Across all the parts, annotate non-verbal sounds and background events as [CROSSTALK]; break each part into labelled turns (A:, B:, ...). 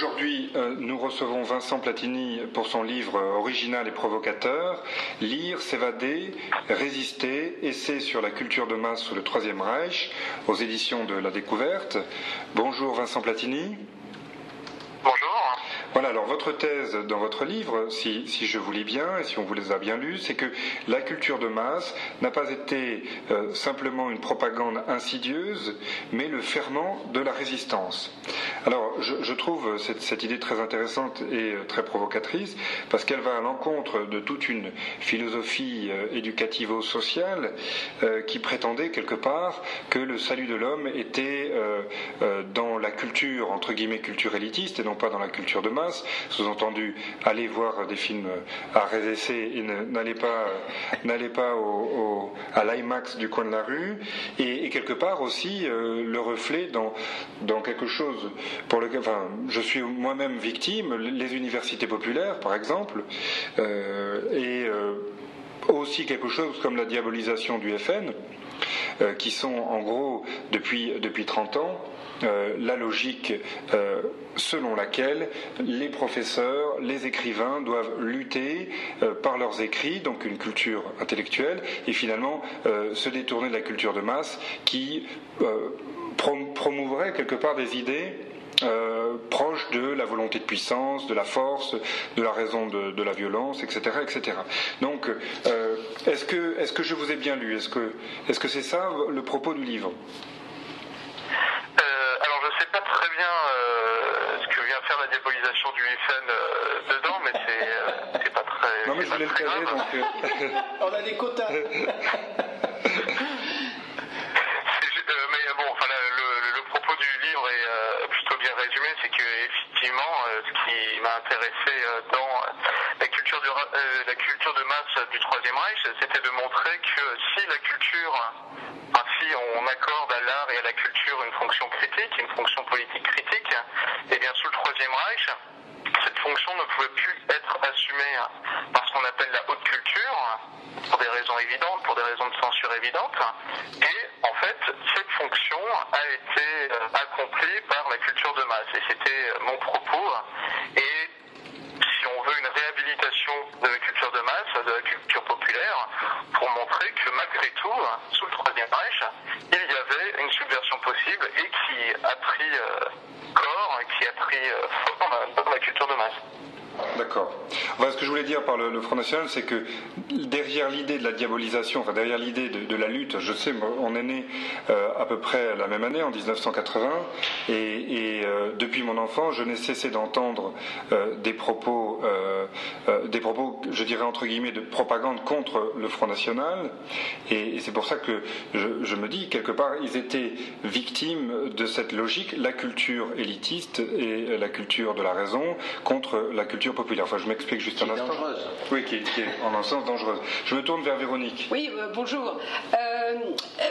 A: Aujourd'hui, euh, nous recevons Vincent Platini pour son livre original et provocateur, Lire, s'évader, résister, essai sur la culture de masse sous le Troisième Reich, aux éditions de La Découverte. Bonjour Vincent Platini. Voilà, alors votre thèse dans votre livre, si, je vous lis bien et si on vous les a bien lus, c'est que la culture de masse n'a pas été euh, simplement une propagande insidieuse, mais le ferment de la résistance. Alors, je, trouve cette, idée très intéressante et euh, très provocatrice, parce qu'elle va à l'encontre de toute une philosophie euh, éducativo-sociale qui prétendait quelque part que le salut de l'homme était dans la culture, entre guillemets, culture élitiste, et non pas dans la culture de masse sous-entendu, allez voir des films à rêver et n'allez pas, n'allez pas au, à l'IMAX du coin de la rue, et, quelque part aussi euh, le reflet dans, quelque chose pour lequel, enfin, je suis moi-même victime, les universités populaires par exemple, euh, et euh, aussi quelque chose comme la diabolisation du FN, qui sont en gros depuis, depuis 30 ans euh, la logique euh, selon laquelle les professeurs, les écrivains doivent lutter euh, par leurs écrits, donc une culture intellectuelle, et finalement se détourner de la culture de masse qui promouvrait quelque part des idées proches de la volonté de puissance, de la force, de la raison de, la violence, etc., etc. Donc, est-ce que, est que je vous ai bien lu? Est-ce que, est-ce que c'est ça le propos du livre?
B: Du FN euh, dedans, mais euh, c'est pas très.
A: Non, mais je voulais le caler, donc. Euh, [LAUGHS]
C: On a des quotas. [LAUGHS] mais
B: bon, enfin, le, propos du livre est plutôt bien résumé, c'est que effectivement, ce qui m'a intéressé dans la culture de la culture de masse du Troisième Reich, c'était de montrer que si la culture, enfin, si on accorde à l'art et à la culture une fonction critique, une fonction politique critique, et eh bien sous le Troisième Reich, cette fonction ne pouvait plus être assumée par ce qu'on appelle la haute culture, pour des raisons évidentes, pour des raisons de censure évidentes. Et en fait, cette fonction a été euh, accomplie par la culture de masse. Et c'était mon propos. Et si on veut une réhabilitation de la culture de masse, de la culture populaire, pour montrer que malgré tout, sous le Troisième Reich, il y avait une subversion possible et qui a pris euh, corps, qui a pris euh, dans la culture de masse.
A: D'accord. ce que je voulais dire par le, Front National, c'est que derrière l'idée de la diabolisation, enfin derrière l'idée de, la lutte, je sais, on est né euh, à peu près la même année, en 1980, et, euh, depuis mon enfant, je n'ai cessé d'entendre euh, des propos, des propos, je dirais entre guillemets, de propagande contre le Front National, et, c'est pour ça que je, me dis quelque part, ils étaient victimes de cette logique, la culture élitiste et la culture de la raison contre la culture populaire. Enfin, je m'explique juste un instant.
C: dangereuse.
A: Oui, qui, est en un sens dangereuse. Je me tourne vers Véronique.
D: Oui, euh, bonjour. Euh,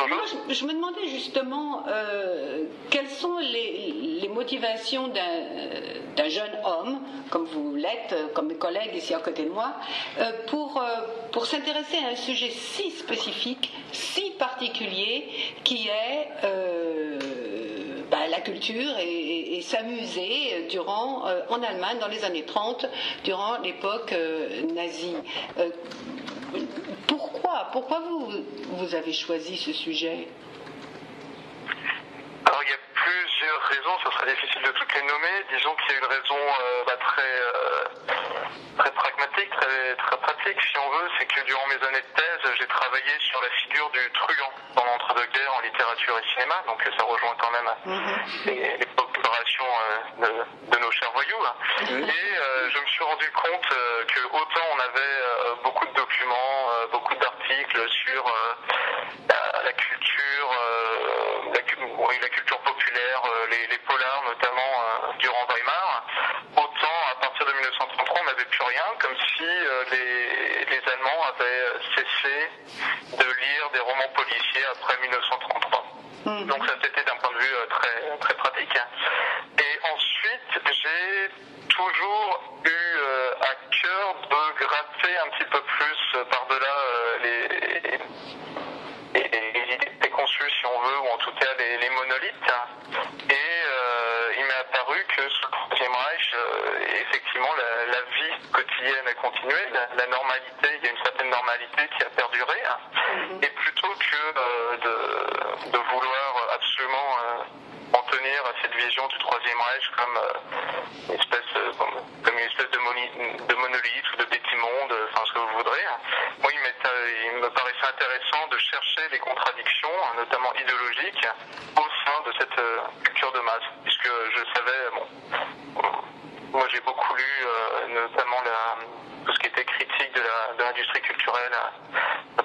D: moi, je, me demandais justement euh, quelles sont les, motivations d'un jeune homme, comme vous l'êtes, comme mes collègues ici à côté de moi, pour, pour s'intéresser à un sujet si spécifique, si particulier, qui est culture et, s'amuser durant, euh, en Allemagne dans les années 30, durant l'époque euh, nazie. Euh, pourquoi Pourquoi vous, vous avez choisi ce sujet?
B: Alors il y a plusieurs raisons, ce serait difficile de toutes les nommer. Disons qu'il y a une raison bah, très, très pragmatique, très, très pratique si on veut, c'est que durant mes années de thèse, j'ai travaillé sur la figure du truand dans l'entre-deux-guerres en littérature et cinéma, donc ça rejoint quand même mhm. les, populations euh, de, nos chers voyous. Et euh, je me suis rendu compte euh, que autant on avait beaucoup de documents, beaucoup d'articles sur la, culture, la, la, culture populaire, les, les polars notamment durant Weimar, autant à partir de 1933 on n'avait plus rien, comme si les, les Allemands avaient cessé de lire des romans policiers après 1933. Hmm. Donc ça c'était d'un point de vue euh, très, très pratique. Et ensuite, j'ai toujours eu euh, à cœur de gratter un petit peu plus euh, par-delà les, les, idées préconçues, si on veut, ou en tout cas les, monolithes. Et il m'est apparu que sous le Troisième Reich, effectivement la, vie la, normalité, il y a une certaine normalité qui a perduré, hein. mm-hmm. et plutôt que de, de, vouloir absolument en tenir à cette vision du Troisième Reich comme une espèce, comme, une espèce de, de monolithe ou de petit monde, enfin ce que vous voudrez. Moi, il, me paraissait intéressant de chercher les contradictions, notamment idéologiques, au sein de cette culture de masse, puisque je savais, bon, moi j'ai beaucoup lu notamment la, tout ce qui était critique de l'industrie culturelle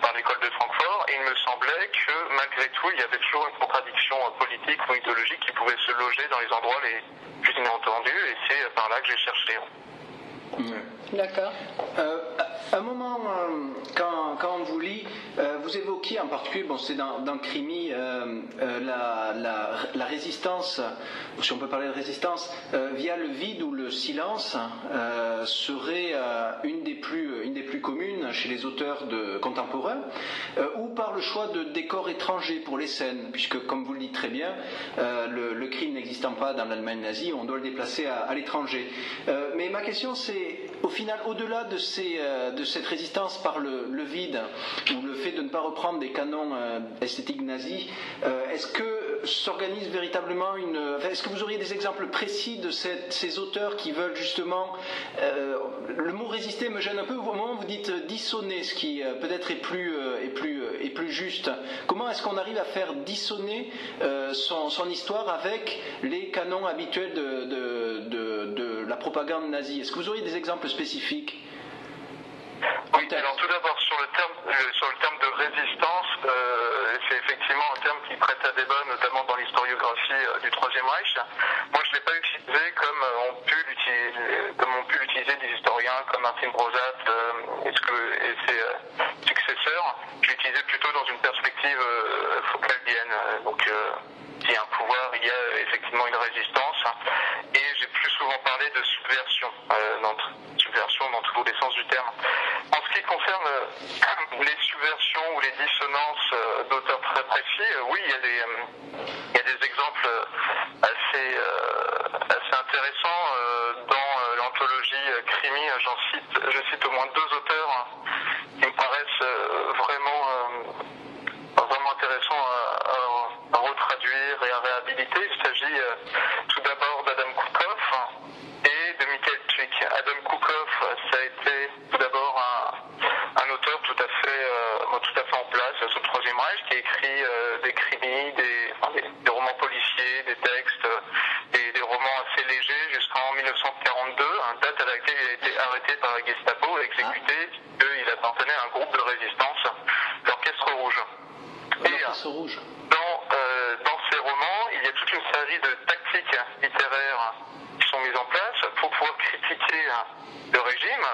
B: par l'école de Francfort, et il me semblait que malgré tout, il y avait toujours une contradiction politique ou idéologique qui pouvait se loger dans les endroits les plus inattendus, et c'est par là que j'ai cherché.
D: D'accord.
C: Euh, un moment, euh, quand, quand, on vous lit, euh, vous évoquiez en particulier, bon, c'est dans, dans Crimi, la, la, résistance, si on peut parler de résistance, via le vide ou le silence, serait une, des plus, une des plus communes chez les auteurs de, contemporains, ou par le choix de décors étrangers pour les scènes, puisque, comme vous le dites très bien, le, le, crime n'existant pas dans l'Allemagne nazie, on doit le déplacer à, à l'étranger. mais ma question, c'est, au final, au-delà de, euh, cette résistance par le, vide ou le fait de ne pas reprendre des canons euh, esthétiques nazis, euh, est-ce que s'organise véritablement une. est-ce que vous auriez des exemples précis de ces auteurs qui veulent justement. le mot résister me gêne un peu. Au moment où vous dites dissonner, ce qui peut-être est plus, est, plus, est plus juste, comment est-ce qu'on arrive à faire dissonner son, histoire avec les canons habituels de, la propagande nazie? Est-ce que vous auriez des exemples spécifiques?
B: Oui, alors tout d'abord sur le terme sur le terme de résistance, euh, c'est effectivement un terme qui prête à débat, notamment dans l'historiographie euh, du Troisième Reich. Moi, je l'ai pas utilisé comme euh, ont pu l'utiliser, l'utiliser des historiens comme Martin Brozat et, ses successeurs. Je l'ai utilisé plutôt dans une perspective focaldienne. Donc, il y a un pouvoir, il y a effectivement une résistance. Et j'ai plus souvent parlé de subversion, dans, subversion dans tous les sens du terme. En ce qui concerne euh, [CLEARS THROAT] les subversions ou les dissonances euh, d'auteurs très précis, euh, oui, il y a des, des exemples assez, assez intéressants dans l'anthologie Crimi. J'en cite, je cite au moins deux auteurs hein, qui me paraissent vraiment, vraiment intéressants à, retraduire et à réhabiliter. Il s'agit tout d'abord d'Adam Koukov et de Michael Twick. Adam Koukov, ça a été tout d'abord un, auteur tout à fait, euh, tout à fait en place sous le Troisième Reich, qui a écrit euh, des crimis, des, des, romans policiers, des textes, des, des romans assez légers jusqu'en 1942, un date à laquelle il a été arrêté par la Gestapo et exécuté, ah. il appartenait à un groupe de résistance, l'Orchestre Rouge.
C: L'Orchestre Rouge.
B: Dans, euh, dans ces romans, il y a toute une série de tactiques littéraires qui sont mises en place pour pouvoir critiquer le régime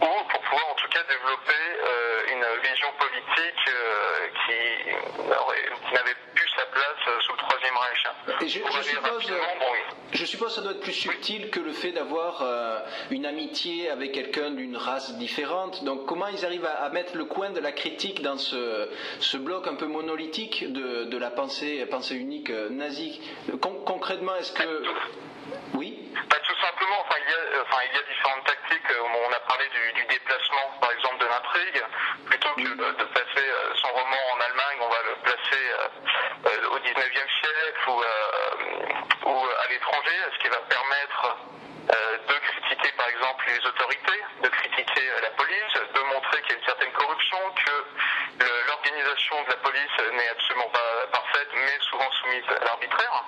B: ou pour pouvoir en tout cas développer euh, une vision politique euh, qui, n'avait plus sa place Reich.
C: Et je, suppose, je suppose que ça doit être plus subtil que le fait d'avoir une amitié avec quelqu'un d'une race différente. Donc comment ils arrivent à, mettre le coin de la critique dans ce, ce bloc un peu monolithique de, de la pensée, pensée unique nazie? Concrètement, est-ce que... Oui?
B: Bah, Tout simplement, enfin, il, y a, enfin, il y a différentes tactiques. On a parlé du, du déplacement, par exemple, de l'intrigue. Plutôt que de placer euh, son roman en Allemagne, on va le placer euh, euh, au 19e siècle ou, ou à l'étranger, ce qui va permettre de critiquer, par exemple, les autorités, de critiquer la police, de montrer qu'il y a une certaine corruption, que l'organisation de la police n'est absolument pas parfaite, mais souvent soumise à l'arbitraire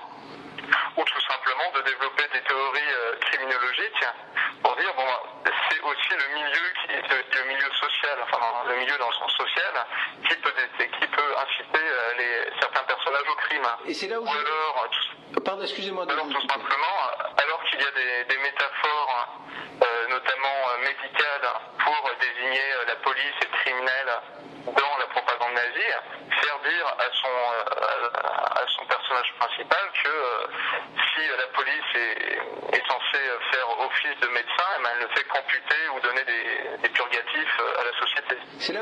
B: ou tout simplement de développer des théories euh, criminologiques pour dire bon c'est aussi le milieu qui le, milieu social enfin le milieu dans le sens social qui peut qui peut inciter euh, les, certains personnages au crime
C: et c'est là où
B: ou alors,
C: pardon excusez-moi
B: alors tout simplement alors qu'il y a des, des métaphores euh, notamment médicales pour désigner la police et le criminel dans la propagande nazie, faire dire à son, à, son personnage principal que si la police est, est, censée faire office de médecin, eh ben, elle ne fait qu'amputer ou donner des, des, purgatifs à la société.
C: C'est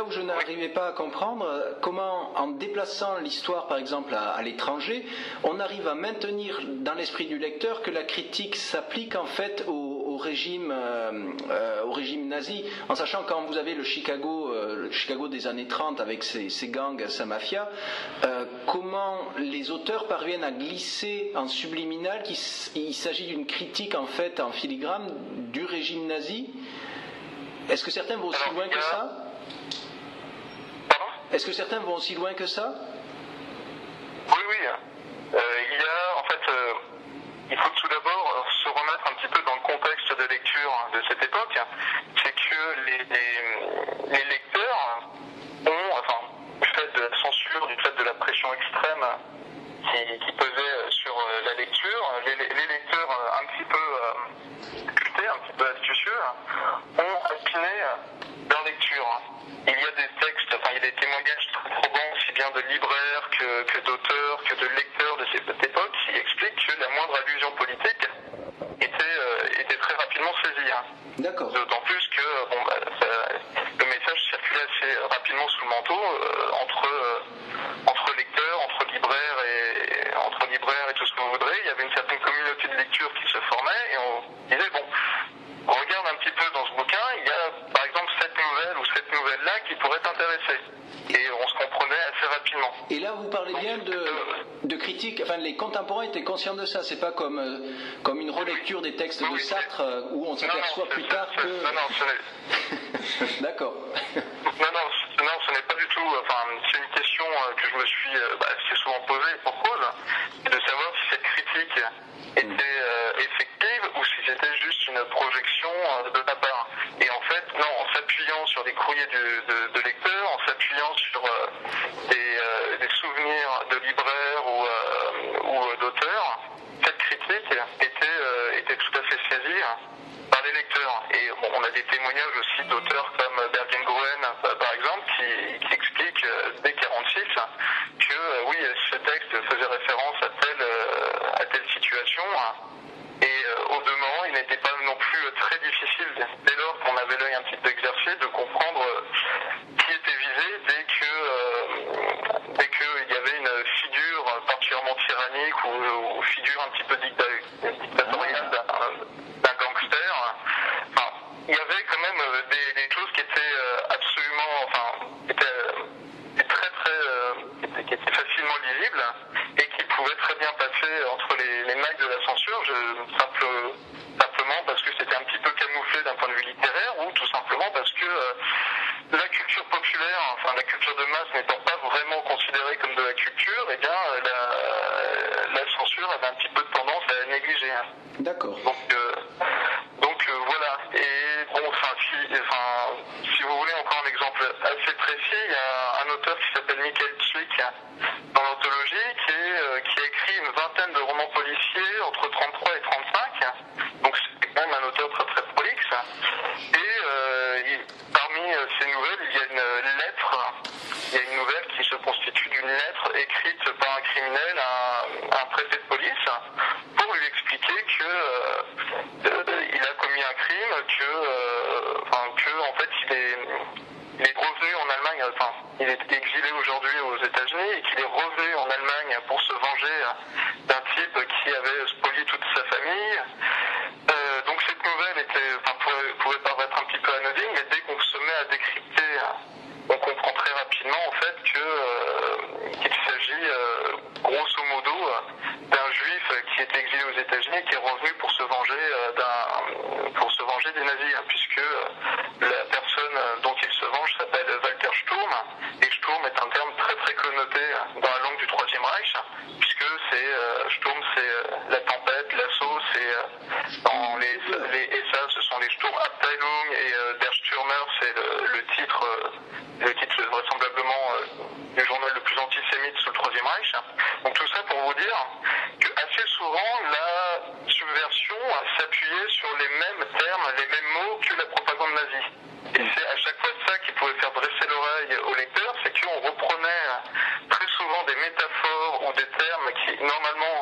C: n'arrivais pas à comprendre comment, en déplaçant l'histoire par exemple à, à l'étranger, on arrive à maintenir dans l'esprit du lecteur que la critique s'applique en fait au, régime, euh, au régime nazi, en sachant quand vous avez le Chicago, le Chicago des années 30 avec ses, gangs, sa mafia, comment les auteurs parviennent à glisser en subliminal qu'il s'agit d'une critique en fait en filigrane du régime nazi. Est-ce que certains vont aussi loin que ça? Est-ce que certains vont aussi loin que ça?
B: Oui, oui. Euh, il y a, en fait, euh, il faut tout d'abord euh, se remettre un petit peu dans le contexte de lecture de cette époque. C'est que les, les, lecteurs ont, enfin, du fait de la censure, du fait de la pression extrême qui, pesait sur la lecture, les, lecteurs un petit peu cutés, un petit peu astucieux, ont affiné leur lecture. Il y a des textes, des témoignages très probants, aussi bien de libraires que, que d'auteurs, que de lecteurs de cette époque, qui expliquent que la moindre allusion politique était, euh, était très rapidement saisie. Hein.
C: D'accord.
B: D'autant plus que bon, bah, le message circulait assez rapidement sous le manteau euh, entre, euh, entre lecteurs, entre libraires et entre libraires et tout ce qu'on voudrait. Il y avait une certaine communauté de lecture qui se formait et on regarde un petit peu dans ce bouquin, il y a par exemple cette nouvelle ou cette nouvelle-là qui pourrait t'intéresser. Et on se comprenait assez rapidement.
C: Et là, vous parlez bien de, de critique, enfin les contemporains étaient conscients de ça, c'est pas comme, euh, comme une relecture des textes de Sartre euh, où on s'aperçoit plus tard que...
B: Non, non, ce n'est... [LAUGHS]
C: D'accord.
B: non, non, non, ce n'est pas du tout... Enfin, c'est une question euh, que je me suis bah, souvent posée pour cause, de savoir si cette critique était effective ou si c'était juste une projection de ta part. Et en fait, non, en s'appuyant sur des courriers de, de, lecteurs, en s'appuyant sur des, des, souvenirs de libraires ou, ou d'auteurs, cette critique était, était tout à fait saisie par les lecteurs. Et on a des témoignages aussi d'auteurs comme Bergen-Gruen, par exemple, qui, qui expliquent dès 46 que oui, ce texte faisait référence à telle, à telle situation. Et au demeurant, il n'était pas non plus très difficile, dès lors qu'on avait l'œil un petit peu exercé, de comprendre qui était visé dès que dès qu'il y avait une figure particulièrement tyrannique ou, figure un petit peu dictatoriale d'un gangster. Il y avait quand même des, choses qui étaient absolument, enfin, étaient, très très, qui étaient facilement lisibles et qui pouvaient très bien passer entre les, les mailles de la censure, simplement parce que c'était un petit peu d'un point de vue littéraire ou tout simplement parce que la culture populaire, enfin la culture de masse n'étant pas vraiment considérée comme de la culture, eh bien la, la censure avait un petit peu de tendance à la négliger.
C: D'accord.
B: Donc, euh, donc euh, voilà. Et bon, enfin si, enfin, si vous voulez encore un exemple assez précis, il y a un auteur qui s'appelle Michael Zwick dans l'anthologie qui, est, qui a écrit une vingtaine de romans policiers entre 33 et 35. Donc c'est quand même un auteur très très prolixe. Et euh, parmi ces nouvelles, il y a une lettre, il y a une nouvelle qui se constitue d'une lettre écrite par un criminel à, un préfet de police pour lui expliquer que euh, il a commis un crime, que, euh, enfin, que en fait il est, il est revenu en Allemagne, enfin il est exilé aujourd'hui aux États-Unis et qu'il est revenu en Allemagne pour se venger d'un type qui avait spolié toute sa famille. Euh, donc cette nouvelle était, enfin, pouvait, pouvait paraître un petit peu anodine, mais dès qu'on se met à décrypter, on comprend très rapidement en fait que qu'il s'agit grosso modo d'un juif qui est exilé aux États-Unis et qui est revenu pour se venger d'un pour se venger des nazis, hein, puisque la personne dont il se venge s'appelle Walter Sturm et Sturm est un terme très très connoté dans la langue du Troisième Reich, puisque c'est Sturm c'est la tempête, l'assaut, c'est dans les, les et ça ce sont les Sturm Abteilung et Der Stürmer c'est le, le, titre le titre vraisemblablement du journal le plus antisémite sous le Troisième Reich. Donc tout ça pour vous dire que assez souvent la subversion s'appuyait sur les mêmes termes, les mêmes mots que la propagande nazie. Et c'est à chaque fois ça qui pouvait faire dresser l'oreille au lecteur, c'est qu'on reprenait très souvent des métaphores ou des termes qui normalement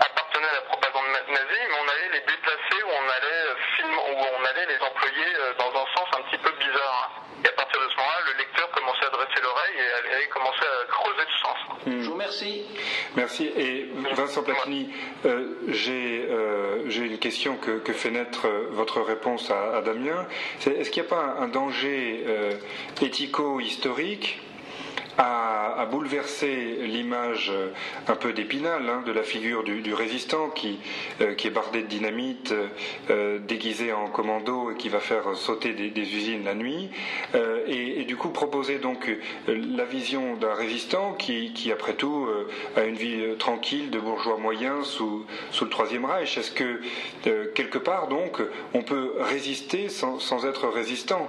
B: appartenaient à la propagande nazie, mais on allait les déplacer ou on allait film, ou on allait les employer dans un sens un petit peu bizarre. Et à partir de ce moment-là, le lecteur commençait à dresser l'oreille et allait commencer à creuser le sens.
C: Hmm. Je vous remercie.
A: Merci. Et Vincent Euh, euh, j'ai une question que, fait naître votre réponse à, Damien. Est-ce qu'il n'y a pas un, danger éthico-historique a, bouleversé l'image euh, un peu d'épinal hein, de la figure du, résistant qui, euh, qui, est bardé de dynamite, euh, déguisé en commando et qui va faire sauter des, usines la nuit, et, du coup proposer donc la vision d'un résistant qui, après tout, a une vie tranquille de bourgeois moyens sous, sous le Troisième Reich. Est-ce que quelque part donc on peut résister sans, sans être résistant,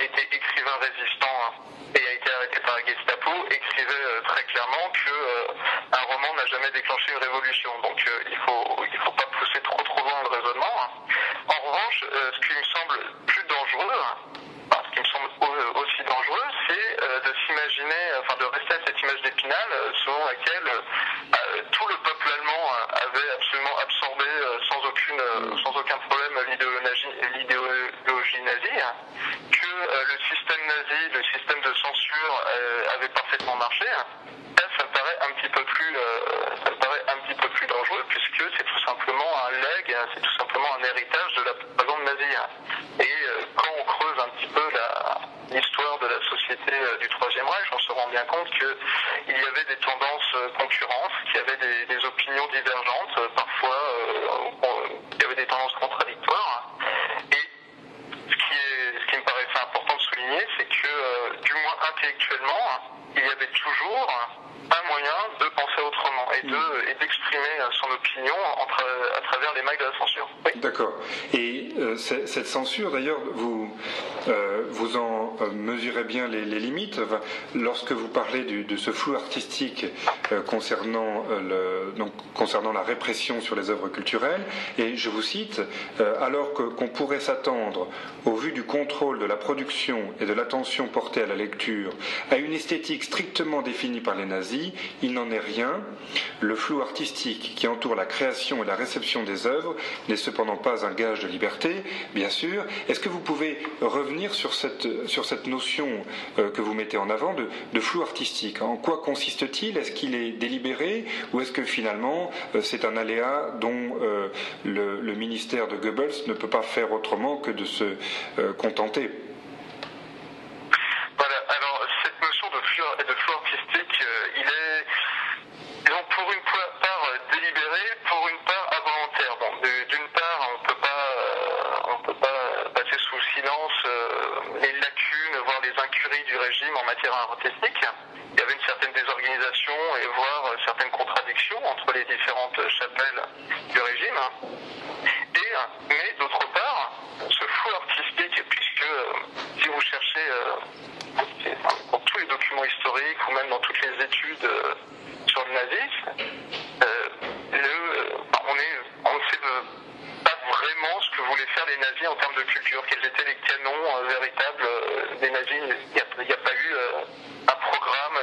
B: était écrivain résistant hein, et a été arrêté par la Gestapo, écrivait euh, très clairement que un roman n'a jamais déclenché une révolution. Donc il faut, il faut pas pousser trop trop loin le raisonnement. Hein. En revanche, ce qui me semble plus dangereux, hein, ce qui me semble aussi dangereux, c'est de s'imaginer, enfin de rester à cette image d'épinal selon laquelle tout le peuple allemand avait absolument absorbé sans aucune sans aucun problème l'idéologie nazie, euh, le système de censure euh, avait parfaitement marché. Hein. Ça, ça paraît un petit peu plus, euh, ça me paraît un petit peu plus dangereux puisque c'est tout simplement un leg, hein, c'est tout simplement un héritage de la propagande nazie. Et quand on creuse un petit peu l'histoire de la société du Troisième Reich, on se rend bien compte qu'il y avait des tendances concurrentes, qu'il y avait des, des opinions divergentes, parfois il y avait des tendances contradictoires. Et ce qui, est, ce qui me paraissait important de souligner, c'est que, euh, du moins intellectuellement, il y avait toujours un moyen de penser autrement et de mm. et d'exprimer son opinion à travers les mailles de la censure.
A: Et euh, cette censure, d'ailleurs, vous euh, vous en euh, mesurez bien les, limites lorsque vous parlez de ce flou artistique concernant la répression sur les œuvres culturelles. Et je vous cite alors qu'on pourrait s'attendre, au vu du contrôle de la production et de l'attention portée à la lecture, à une esthétique strictement définie par les nazis il n'en est rien. Le flou artistique qui entoure la création et la réception des œuvres n'est cependant pas un gage de liberté, bien sûr. Est-ce que vous pouvez revenir sur cette, sur cette notion euh, que vous mettez en avant de, flou artistique? En quoi consiste-t-il? Est-ce qu'il est délibéré ou est-ce que finalement euh, c'est un aléa dont euh, le, le, ministère de Goebbels ne peut pas faire autrement que de se contenter?
B: Il y avait une certaine désorganisation et voire euh, certaines contradictions entre les différentes chapelles du régime. Et, mais d'autre part, ce flou artistique, puisque euh, si vous cherchez euh, dans tous les documents historiques ou même dans toutes les études sur le nazisme, on, est, on ne sait pas vraiment ce que voulaient faire les nazis en termes de culture, quels étaient les canons véritables des nazis. Il n'y a, pas eu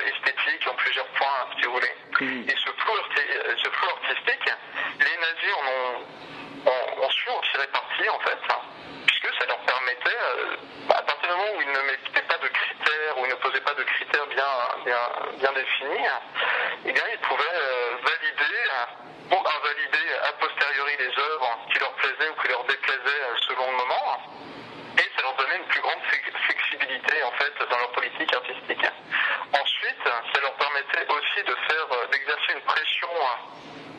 B: esthétique en plusieurs points, si vous voulez. Et ce flou, ce flou artistique, les nazis en ont, ont, su en tirer parti, en fait, puisque ça leur permettait, euh, à partir du moment où ils ne mettaient pas de critères, où ils ne posaient pas de critères bien, bien, bien définis, eh bien, ils pouvaient euh, valider ou invalider a posteriori les œuvres qui leur plaisaient ou qui leur déplaisaient euh, selon le moment. Et ça leur donnait une plus grande flexibilité, en fait, dans leur politique artistique ça leur permettait aussi de faire, euh, d'exercer une pression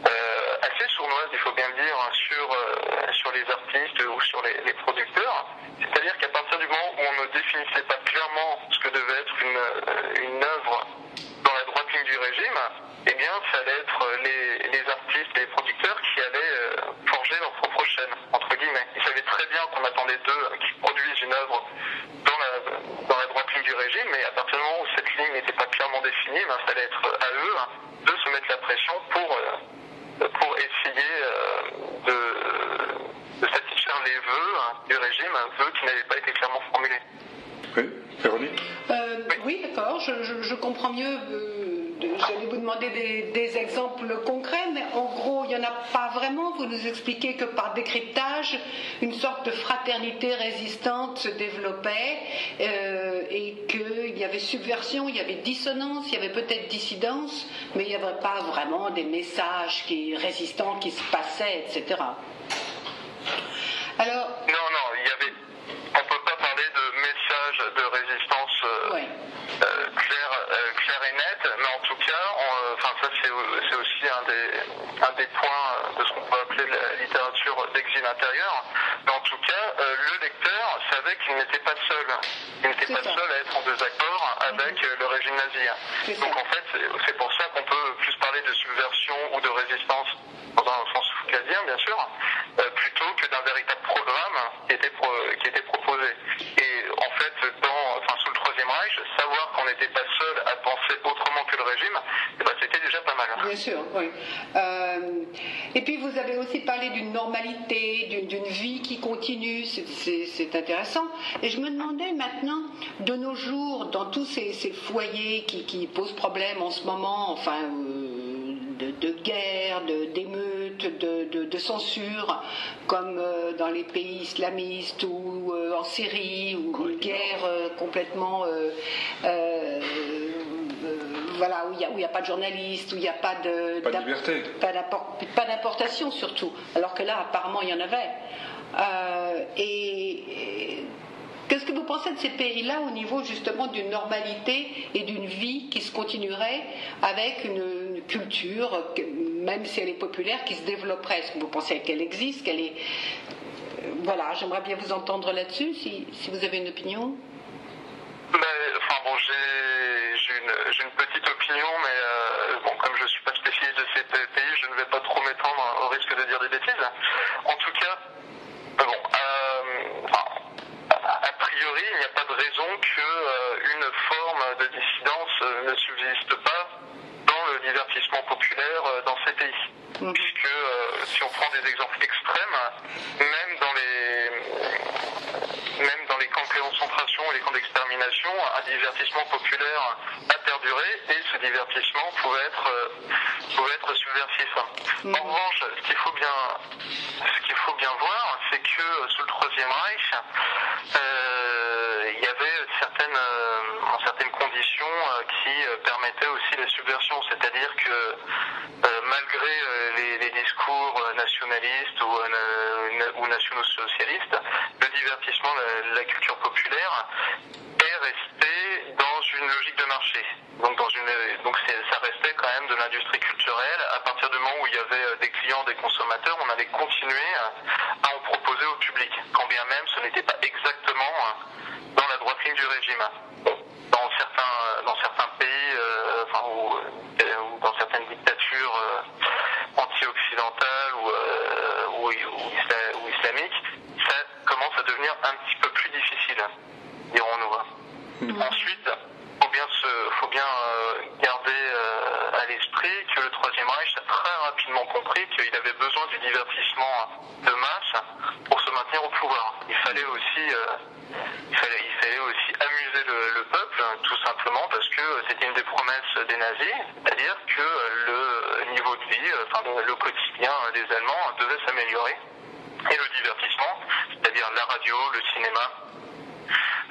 B: euh, assez sournoise, il faut bien le dire, sur, euh, sur les artistes ou sur les, producteurs. C'est-à-dire qu'à partir du moment où on ne définissait pas clairement ce que devait être une, une œuvre dans la droite ligne du régime, eh bien, ça allait être les, les artistes et les producteurs qui allaient forger leur propre chaîne, entre guillemets. Ils savaient très bien qu'on attendait d'eux qu'ils produisent une œuvre dans la, dans la droite ligne du régime, mais à partir du moment où cette ligne n'était pas clairement définie, il fallait être à eux de se mettre la pression pour, pour essayer de, satisfaire les vœux du régime, vœux qui n'avaient pas été clairement formulés.
A: Oui, Véronique
D: Oui, d'accord, je, je, comprends mieux j'allais vous demander des, concrets, mais en gros, il n'y en a pas vraiment. Vous nous expliquez que par décryptage, une sorte de fraternité résistante se développait euh, et qu'il y avait subversion, il y avait dissonance, il y avait peut-être dissidence, mais il n'y avait pas vraiment des messages qui, résistants qui se passaient, etc.
B: Alors, non, non, il y avait. On ne peut pas parler de messages de résistance. Euh, euh, clair, euh, clair et net, mais en tout cas, euh, enfin ça c'est aussi un des, un des points de ce qu'on peut appeler la littérature d'exil intérieur. Mais en tout cas, le lecteur savait qu'il n'était pas seul. Il n'était pas seul à être en désaccord avec le régime nazi. Donc en fait, c'est pour ça qu'on peut plus parler de subversion ou de résistance dans un sens foucaldien, bien sûr, plutôt que d'un véritable programme qui était, qui était proposé. Et en fait, dans, enfin, sous le Troisième Reich, savoir qu'on n'était pas seul à penser autrement que le régime, eh ben,
D: Bien sûr, oui. Euh, et puis vous avez aussi parlé d'une normalité, d'une vie qui continue, c'est intéressant. Et je me demandais maintenant, de nos jours, dans tous ces, foyers qui, posent problème en ce moment, enfin, euh, de, de, guerre, d'émeutes, de, de, censure, comme euh, dans les pays islamistes ou en Syrie, ou une guerre complètement voilà, où il n'y a, pas de journalistes, où il n'y a pas de,
A: pas de liberté.
D: Pas d'importation surtout, alors que là apparemment il y en avait. Euh, et, qu'est-ce que vous pensez de ces pays-là au niveau justement d'une normalité et d'une vie qui se continuerait avec une, culture, même si elle est populaire, qui se développerait? Est-ce que vous pensez qu'elle existe qu'elle est... Voilà, j'aimerais bien vous entendre là-dessus, si, si vous avez une opinion.
B: Ben, enfin bon, j'ai une, une, petite opinion, mais euh, bon, comme je ne suis pas spécialiste de ces pays, je ne vais pas trop m'étendre au risque de dire des bêtises. En tout cas, bon, euh, a priori, il n'y a pas de raison qu'une euh, forme de dissidence ne subsiste pas dans le divertissement populaire dans ces pays. Mmh. Puisque si on prend des exemples extrêmes, même dans les camps de concentration et les camps d'extermination, un divertissement populaire a perduré et ce divertissement pouvait être, euh, pouvait être subversif. En revanche, ce qu'il faut bien, ce qu'il faut bien voir, c'est que sous le Troisième Reich, euh, il y avait certaines, euh, certaines conditions qui permettaient aussi la subversion, c'est-à-dire que malgré les, discours nationalistes ou, ou nationaux-socialistes, le divertissement, la, culture populaire est restée dans logique de marché. Donc, dans une, donc ça restait quand même de l'industrie culturelle. À partir du moment où il y avait des clients, des consommateurs, on allait continuer à en proposer au public, quand bien même ce n'était pas exactement dans la droite ligne du régime. Dans certains, dans certains pays, euh, enfin, ou, euh, dans certaines dictatures euh, anti-occidentales ou, ou, ou islamiques, ça commence à devenir un petit peu plus difficile, dirons-nous. Mmh. Ensuite, faut bien faut bien euh, garder euh, à l'esprit que le Troisième Reich a très rapidement compris qu'il avait besoin du divertissement de masse pour se maintenir au pouvoir. Il fallait aussi, euh, il fallait, aussi amuser le, peuple, tout simplement parce que c'était une des promesses des nazis, c'est-à-dire que le niveau de vie, le quotidien des Allemands devait s'améliorer et le divertissement, c'est-à-dire la radio, le cinéma,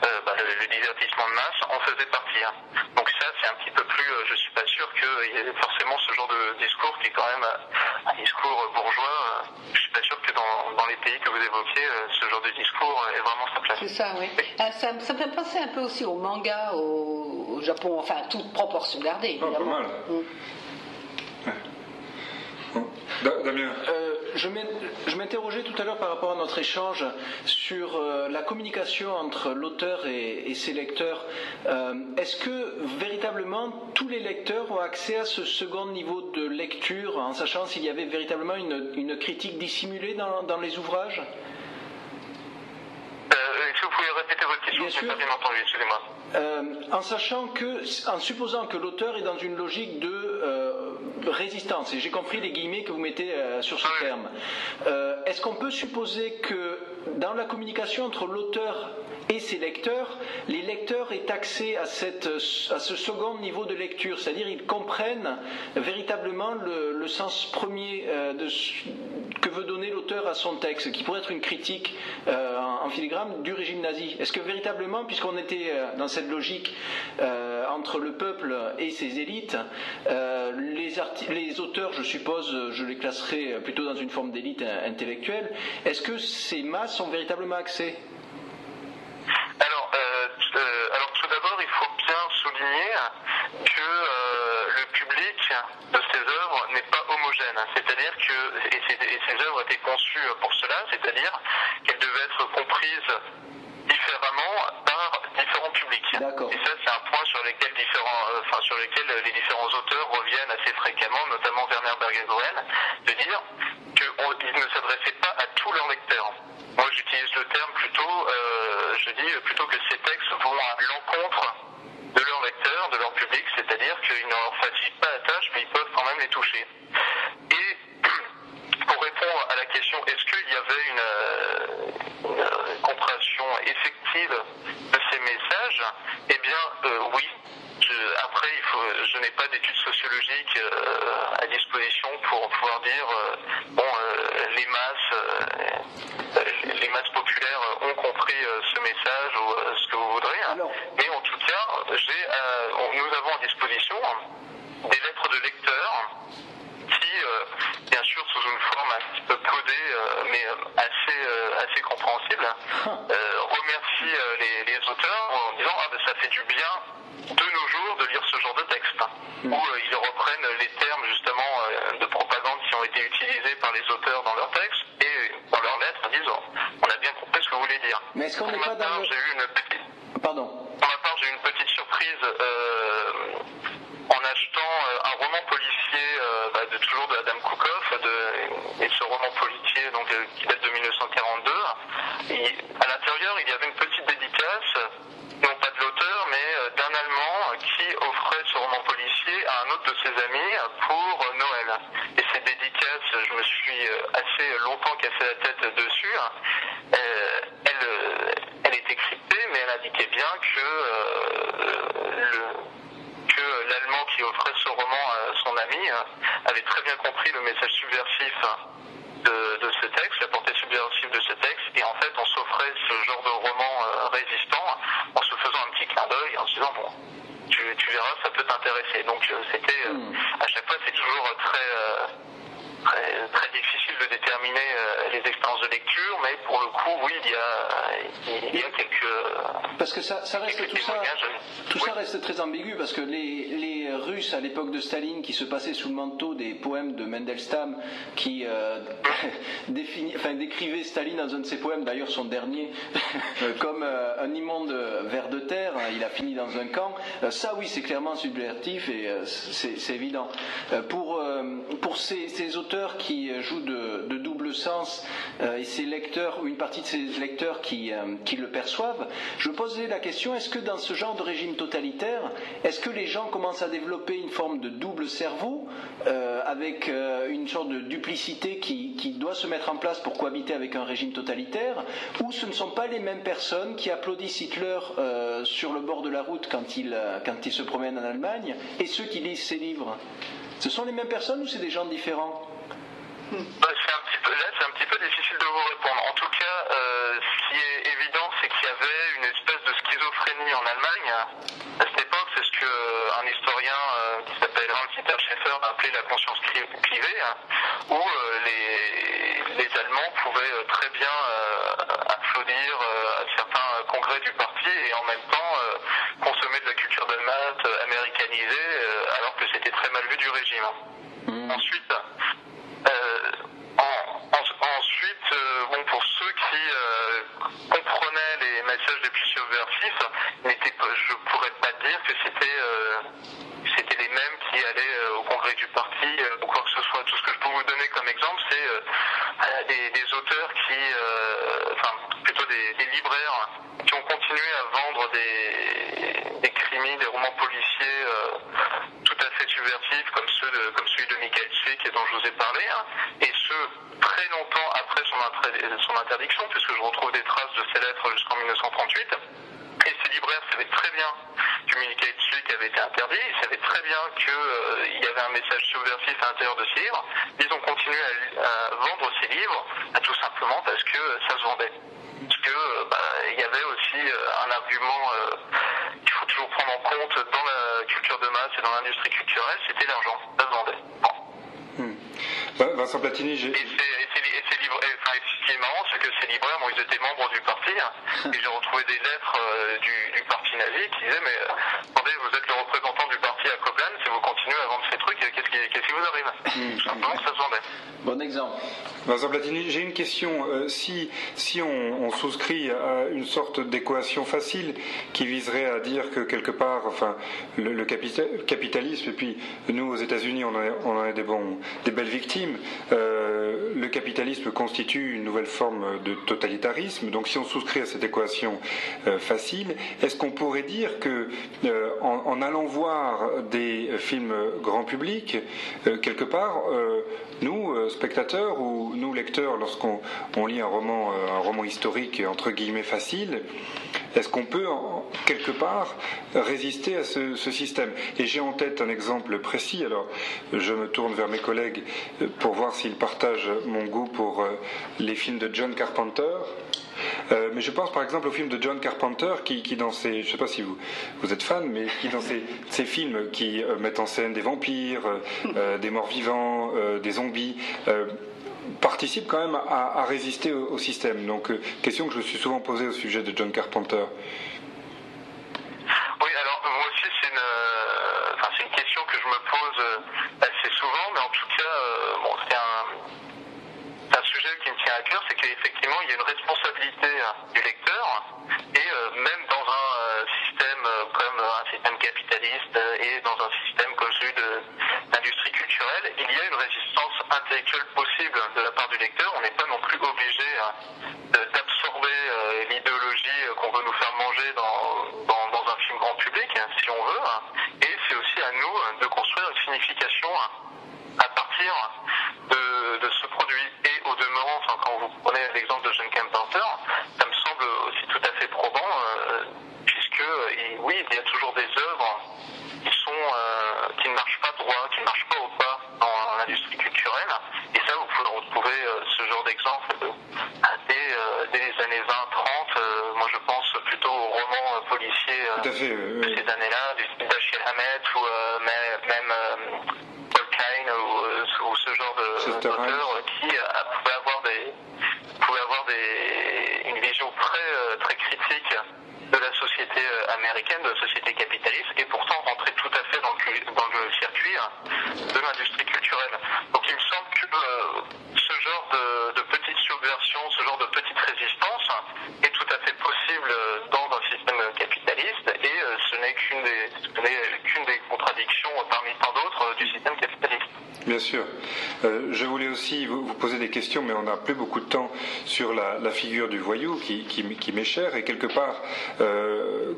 B: euh, bah, le, divertissement de masse en faisait partie. Hein. Donc ça, c'est un petit peu plus, euh, je suis pas sûr qu'il y ait forcément ce genre de discours qui est quand même euh, un discours bourgeois. je suis pas sûr que dans, dans, les pays que vous évoquiez, ce genre de discours ait vraiment sa place.
D: C'est ça, oui. ça, ça, me fait penser un peu aussi au manga au, Japon, enfin toute proportion gardée,
A: évidemment. pas mal. Mm. Damien
C: euh, Je m'interrogeais tout à l'heure par rapport à notre échange sur euh, la communication entre l'auteur et, ses lecteurs. Euh, est-ce que véritablement tous les lecteurs ont accès à ce second niveau de lecture, en sachant s'il y avait véritablement une, critique dissimulée dans, les ouvrages?
B: Est-ce que vous pouvez répéter votre question, je n'ai pas bien entendu, excusez-moi.
C: en sachant que, en supposant que l'auteur est dans une logique de résistance, et j'ai compris les guillemets que vous mettez sur ce terme, est-ce qu'on peut supposer que dans la communication entre l'auteur et ses lecteurs, les lecteurs aient accès à, ce second niveau de lecture, c'est-à-dire ils comprennent véritablement le, sens premier euh, que veut donner l'auteur à son texte, qui pourrait être une critique euh, en, filigrane du régime nazi. Est-ce que véritablement, puisqu'on était euh, dans cette logique entre le peuple et ses élites, les, les auteurs, je suppose, je les classerai plutôt dans une forme d'élite intellectuelle, est-ce que ces masses ont véritablement accès
B: que euh, le public de ces œuvres n'est pas homogène. C'est-à-dire que, et ces, œuvres étaient conçues pour cela, c'est-à-dire qu'elles devaient être comprises différemment par différents publics. Et ça, c'est un point sur lequel, différents, euh, enfin, sur lequel les différents auteurs reviennent assez fréquemment, notamment Werner Berger-Goren, de dire qu'ils ne s'adressaient pas à tous leurs lecteurs. Moi, j'utilise le terme plutôt, euh, je dis plutôt que ces textes vont à l'encontre de leurs lecteurs, de leur public, c'est-à-dire qu'ils ne leur facilitent pas la tâche, mais ils peuvent quand même les toucher. Et [CLEARS THROAT] pour répondre à la question, est-ce qu'il y avait une, euh, compréhension effective de ces messages Eh bien, euh, oui. après, il faut, je n'ai pas d'études sociologiques euh, à disposition pour pouvoir dire, bon, les masses, les masses populaires ont compris ce message ou ce que vous voudrez. Hein. Mais en tout cas, nous avons à disposition de lecteurs qui, euh, bien sûr, sous une forme un petit peu codée, euh, mais assez, assez compréhensible, remercient les, auteurs en disant ah ben ça fait du bien de nos jours de lire ce genre de texte, hmm. où ils reprennent les termes justement de propagande qui ont été utilisés par les auteurs dans leurs textes et dans leurs lettres en disant on a bien compris ce que vous voulez dire.
C: Mais est-ce qu'on n'est pas dans
B: j'ai eu une
C: Pardon
B: j'ai eu une petite surprise euh, en achetant euh, un roman policier euh, bah, de toujours de Adam Koukoff, de, et ce roman policier donc qui date de 1942. Et à l'intérieur, il y avait une petite dédicace, non pas de l'auteur, mais d'un Allemand qui offrait ce roman policier à un autre de ses amis pour Noël. Et cette dédicace, je me suis assez longtemps cassé la tête dessus. elle, elle était cryptée, mais elle indiquait bien que qui offrait ce roman à son ami euh, avait très bien compris le message subversif de, ce texte, la portée subversive de ce texte, et en fait on s'offrait ce genre de roman euh, résistant en se faisant un petit clin d'œil, en se disant bon, tu, verras, ça peut t'intéresser. Donc euh, c'était, hmm. à chaque fois c'est toujours très très, difficile de déterminer les expériences de lecture, mais pour le coup, oui, il y a, il y a quelques.
C: Parce que ça, ça reste tout ça, tout ça reste très ambigu parce que les, les Russes à l'époque de Staline qui se passaient sous le manteau des poèmes de Mendelstam qui euh, [LAUGHS] enfin, décrivaient Staline dans un de ses poèmes, d'ailleurs son dernier, [LAUGHS] comme euh, un immonde ver de terre. Il a fini dans un camp. ça, oui, c'est clairement subvertif et c'est évident. pour pour ces, ces auteurs qui euh, joue de, double sens euh, et ses lecteurs, ou une partie de ses lecteurs qui, euh, qui le perçoivent, je posais la question est-ce que dans ce genre de régime totalitaire, est-ce que les gens commencent à développer une forme de double cerveau avec une sorte de duplicité qui, qui, doit se mettre en place pour cohabiter avec un régime totalitaire, ou ce ne sont pas les mêmes personnes qui applaudissent Hitler sur le bord de la route quand il, quand il se promène en Allemagne et ceux qui lisent ses livres? Ce sont les mêmes personnes ou c'est des gens différents?
B: Bah, c'est un petit peu, là, c'est un petit peu difficile de vous répondre. En tout cas, euh, ce qui est évident, c'est qu'il y avait une espèce de schizophrénie en Allemagne à cette époque. C'est ce qu'un historien euh, qui s'appelle Hans-Dieter Schaeffer a appelé la conscience clivée, hein, où euh, les, les, Allemands pouvaient très bien applaudir à certains congrès du parti et en même temps consommer de la culture de maths américanisée, alors que c'était très mal vu du régime. Mmh. Ensuite, euh, ensuite, euh, bon, pour ceux qui euh, comprenaient les messages plus subversifs, je ne pourrais pas dire que c'était c'était les mêmes qui allaient au congrès du parti ou quoi que ce soit. Tout ce que je peux vous donner comme exemple, c'est des, auteurs qui, enfin plutôt des, libraires qui ont continué à vendre des, des des romans policiers tout à fait subversifs comme celui de Michael Cvick dont je vous ai parlé, et ce très longtemps après son, interdiction, puisque je retrouve des traces de ces lettres jusqu'en 1938. Et ces libraires savaient très bien que Cvick avait été interdit, ils savaient très bien qu'il euh, y avait un message subversif à l'intérieur de ces livres. Ils ont continué à, vendre ces livres, tout simplement parce que ça se vendait. Parce que euh, bah, y avait aussi euh, un argument qu'il toujours prendre en compte dans la culture de masse et dans l'industrie culturelle, c'était l'argent, ça se vendait.
A: Hmm. Vincent Platini, j'ai
B: ce qui est marrant, c'est que ces libraires, bon, ils étaient membres du parti, hein, et j'ai retrouvé des lettres euh, du, parti nazi qui disaient, mais euh, attendez, vous êtes le représentant du parti à Koblenz, et vous continuez à vendre ces trucs, qu'est-ce qui, vous arrive? [LAUGHS] Tout simplement, ça se vendait.
C: Bon exemple.
A: Vincent Platini, j'ai une question. Euh, si si on, souscrit à une sorte d'équation facile qui viserait à dire que quelque part, enfin, le, capitalisme, et puis nous aux États-Unis, on, on, en a des, bons, des belles victimes, le capitalisme constitue une nouvelle forme de totalitarisme. Donc si on souscrit à cette équation euh, facile, est-ce qu'on pourrait dire que euh, allant voir des films grand public, euh, quelque part, nous, spectateurs ou nous, lecteurs, lorsqu'on lit un roman, un roman historique entre guillemets facile, est-ce qu'on peut, quelque part, résister à ce, système? Et j'ai en tête un exemple précis, alors je me tourne vers mes collègues pour voir s'ils partagent mon goût pour euh, les films de John Carpenter. Euh, mais je pense par exemple au film de John Carpenter qui, dans ses, je sais pas si vous, vous êtes fan, mais qui dans ces, films qui euh, mettent en scène des vampires, des morts vivants, des zombies, participe quand même à, résister au, système. Donc, euh, question que je me suis souvent posée au sujet de John Carpenter.
B: Oui, alors moi aussi, c'est une, euh, une, question que je me pose euh, assez souvent, mais en tout cas, bon, c'est un, un, sujet qui me tient à cœur, c'est qu'effectivement, il y a une responsabilité hein, du lecteur, et même dans un système comme un système capitaliste et dans un système comme celui de l'industrie culturelle, il y a une résistance intellectuelle possible de la part du lecteur. On n'est pas non plus obligé hein, d'absorber euh, l'idéologie qu'on veut nous faire manger dans, dans, un film grand public, hein, si on veut. Hein. Et c'est aussi à nous de construire une signification à partir de, de ce produit. Et au demeurant, quand vous prenez l'exemple de John Carpenter, ça me semble aussi tout à fait probant, euh, puisque oui, il y a toujours des œuvres qui sont euh, qui ne marchent pas droit, qui ne marchent pas au pas dans l'industrie culturelle. Et ça, vous pouvez retrouver euh, ce genre d'exemple dès, euh, dès, les années 20-30. moi, je pense plutôt aux romans policiers de ces années-là, du Dashiell Hammett ou même Paul Kane ou, ce genre d'auteurs qui pouvaient avoir des pouvaient avoir des, une vision très très critique de la société euh, américaine, de la société capitaliste, et pourtant rentrer tout à fait dans le, dans le circuit hein, de l'industrie culturelle. Donc il me semble que euh, ce genre de, de petite subversion, ce genre de petite résistance est tout à fait possible euh, dans un système capitaliste, et ce n'est qu'une des, qu'une des contradictions parmi tant d'autres
A: Bien sûr. Euh, je voulais aussi vous, poser des questions, mais on n'a plus beaucoup de temps sur la, figure du voyou qui, m'est chère et quelque part euh,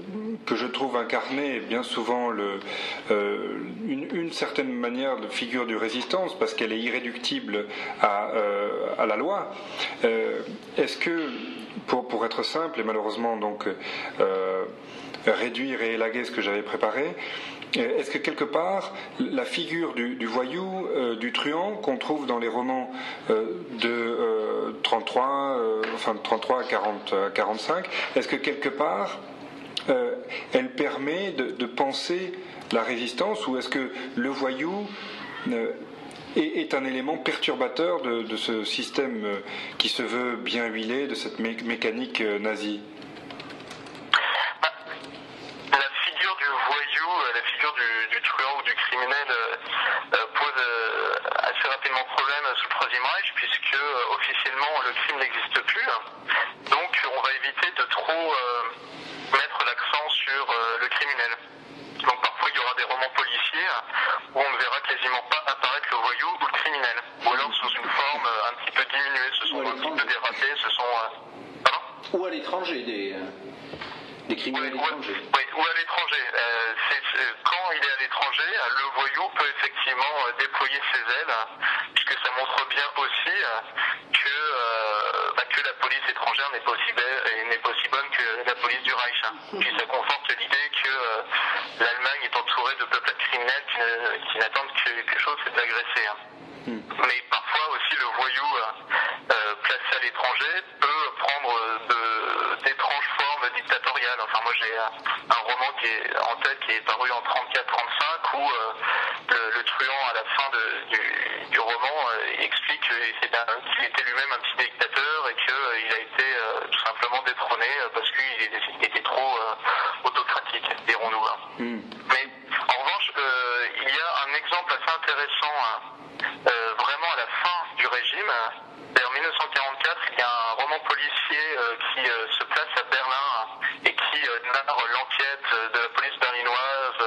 A: que je trouve incarner bien souvent euh, une, certaine manière de figure du résistance parce qu'elle est irréductible à, la loi. Est-ce que, pour, pour, être simple et malheureusement donc réduire et élaguer ce que j'avais préparé, est-ce que quelque part, la figure du, voyou, euh, du truand, qu'on trouve dans les romans euh, de 33, enfin de 33 à, 40, 45, est-ce que quelque part, elle permet de, penser la résistance, ou est-ce que le voyou est, un élément perturbateur de, ce système qui se veut bien huilé, de cette mécanique nazie?
B: Sous le Troisième Reich, puisque euh, officiellement le crime n'existe plus. Donc on va éviter de trop euh, mettre l'accent sur euh, le criminel. Donc parfois il y aura des romans policiers où on ne verra quasiment pas apparaître le voyou ou le criminel. Ou alors sous une forme un petit peu diminuée, ce sont un petit peu dérapés, ce sont...
C: pardon? Ou à l'étranger, des, des criminels.
B: Oui, ou à l'étranger. quand il est à l'étranger, le voyou peut effectivement déployer ses ailes, puisque ça montre bien aussi que, bah, que la police étrangère n'est pas aussi belle, n'est pas aussi bonne que la police du Reich. Puis ça conforte l'idée que l'Allemagne est entourée de peuples criminels qui, n'attendent que chose, c'est d'agresser. Hmm. Mais parfois aussi le voyou euh, placé à l'étranger peut prendre d'étranges formes dictatoriales. Enfin moi j'ai un roman qui est en tête qui est paru en 34-35 où euh, le, truand à la fin du, roman euh, explique qu'il était lui-même un petit dictateur et qu'il a été tout simplement détrôné parce qu'il était trop autocratique, dirons-nous. Hein. Hmm. Mais en revanche, il y a un exemple assez intéressant euh, vraiment à la fin du régime. En 1944, il y a un roman policier euh, qui euh, se place à Berlin et qui narre l'enquête de la police berlinoise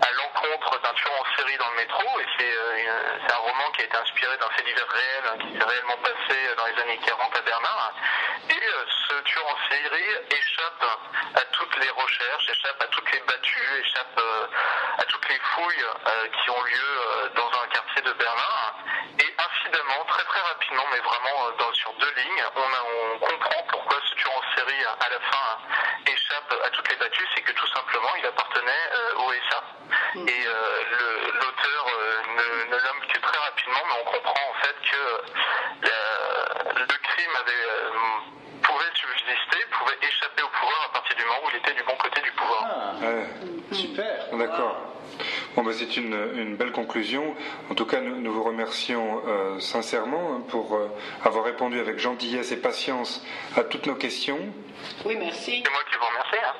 B: à l'encontre d'un tueur en série dans le métro. Et c'est un roman qui a été inspiré d'un fait divers réel hein, qui s'est réellement passé dans les années 40 à Berlin. Et ce tueur en série échappe à toutes les recherches, échappe à toutes les battues, échappe à toutes les fouilles qui ont lieu dans un quartier de Berlin. Et incidemment, très très rapidement, mais vraiment dans, sur deux lignes, on, comprend pourquoi ce tueur en série à la fin échappe à toutes les battues, c'est que tout simplement il appartenait au SA. Mm. Et l'auteur ne, ne nomme que très rapidement, mais on comprend en fait que le crime avait pouvait subsister, pouvait échapper au pouvoir à partir du moment où il était du bon côté du pouvoir.
A: Ah, super, d'accord. Bah, c'est une, une, belle conclusion. En tout cas, nous, nous vous remercions euh, sincèrement pour euh, avoir répondu avec gentillesse et patience à toutes nos questions.
D: Oui, merci.
B: C'est moi qui vous remercie. Hein.